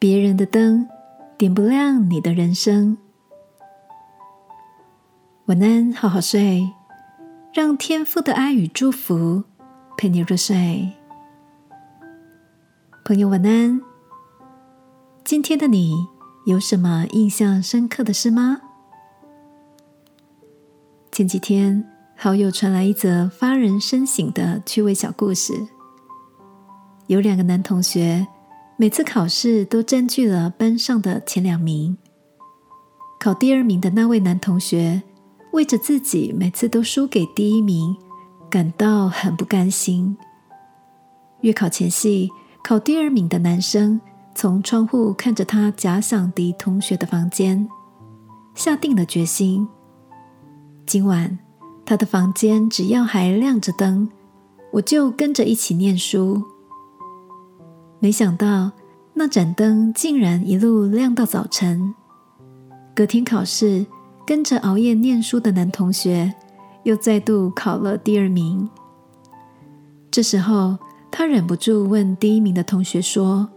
别人的灯点不亮你的人生。晚安，好好睡，让天父的爱与祝福陪你入睡。朋友，晚安。今天的你有什么印象深刻的事吗？前几天，好友传来一则发人深省的趣味小故事。有两个男同学，每次考试都占据了班上的前两名。考第二名的那位男同学，为着自己每次都输给第一名，感到很不甘心。月考前夕，考第二名的男生从窗户看着他假想敌同学的房间，下定了决心：今晚他的房间只要还亮着灯，我就跟着一起念书。没想到，那盏灯竟然一路亮到早晨。隔天考试，跟着熬夜念书的男同学又再度考了第二名。这时候，他忍不住问第一名的同学说：“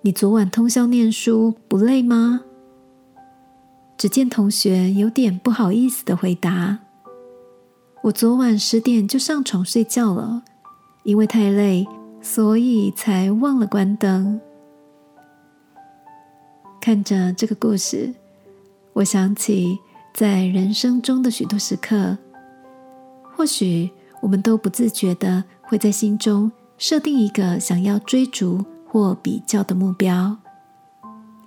你昨晚通宵念书不累吗？”只见同学有点不好意思的回答：“我昨晚十点就上床睡觉了，因为太累。”所以才忘了关灯。看着这个故事，我想起在人生中的许多时刻，或许我们都不自觉的会在心中设定一个想要追逐或比较的目标，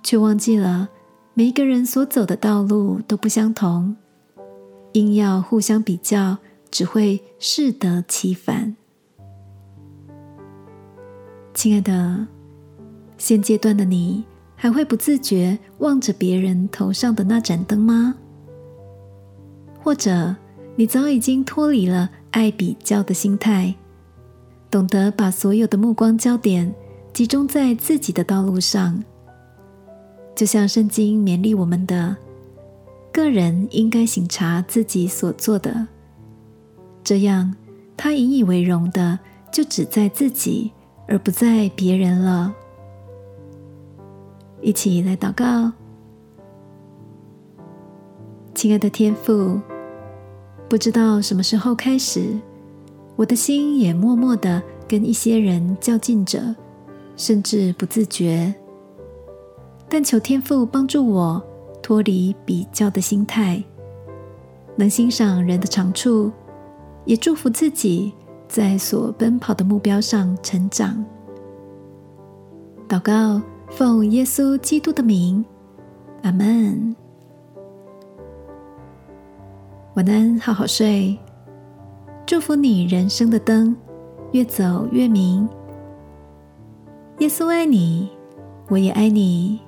却忘记了每一个人所走的道路都不相同，硬要互相比较，只会适得其反。亲爱的，现阶段的你还会不自觉望着别人头上的那盏灯吗？或者你早已经脱离了爱比较的心态，懂得把所有的目光焦点集中在自己的道路上？就像圣经勉励我们的，个人应该省察自己所做的，这样他引以为荣的就只在自己。而不在别人了。一起来祷告，亲爱的天父，不知道什么时候开始，我的心也默默的跟一些人较劲着，甚至不自觉。但求天父帮助我脱离比较的心态，能欣赏人的长处，也祝福自己。在所奔跑的目标上成长。祷告，奉耶稣基督的名，阿门。晚安，好好睡。祝福你人生的灯越走越明。耶稣爱你，我也爱你。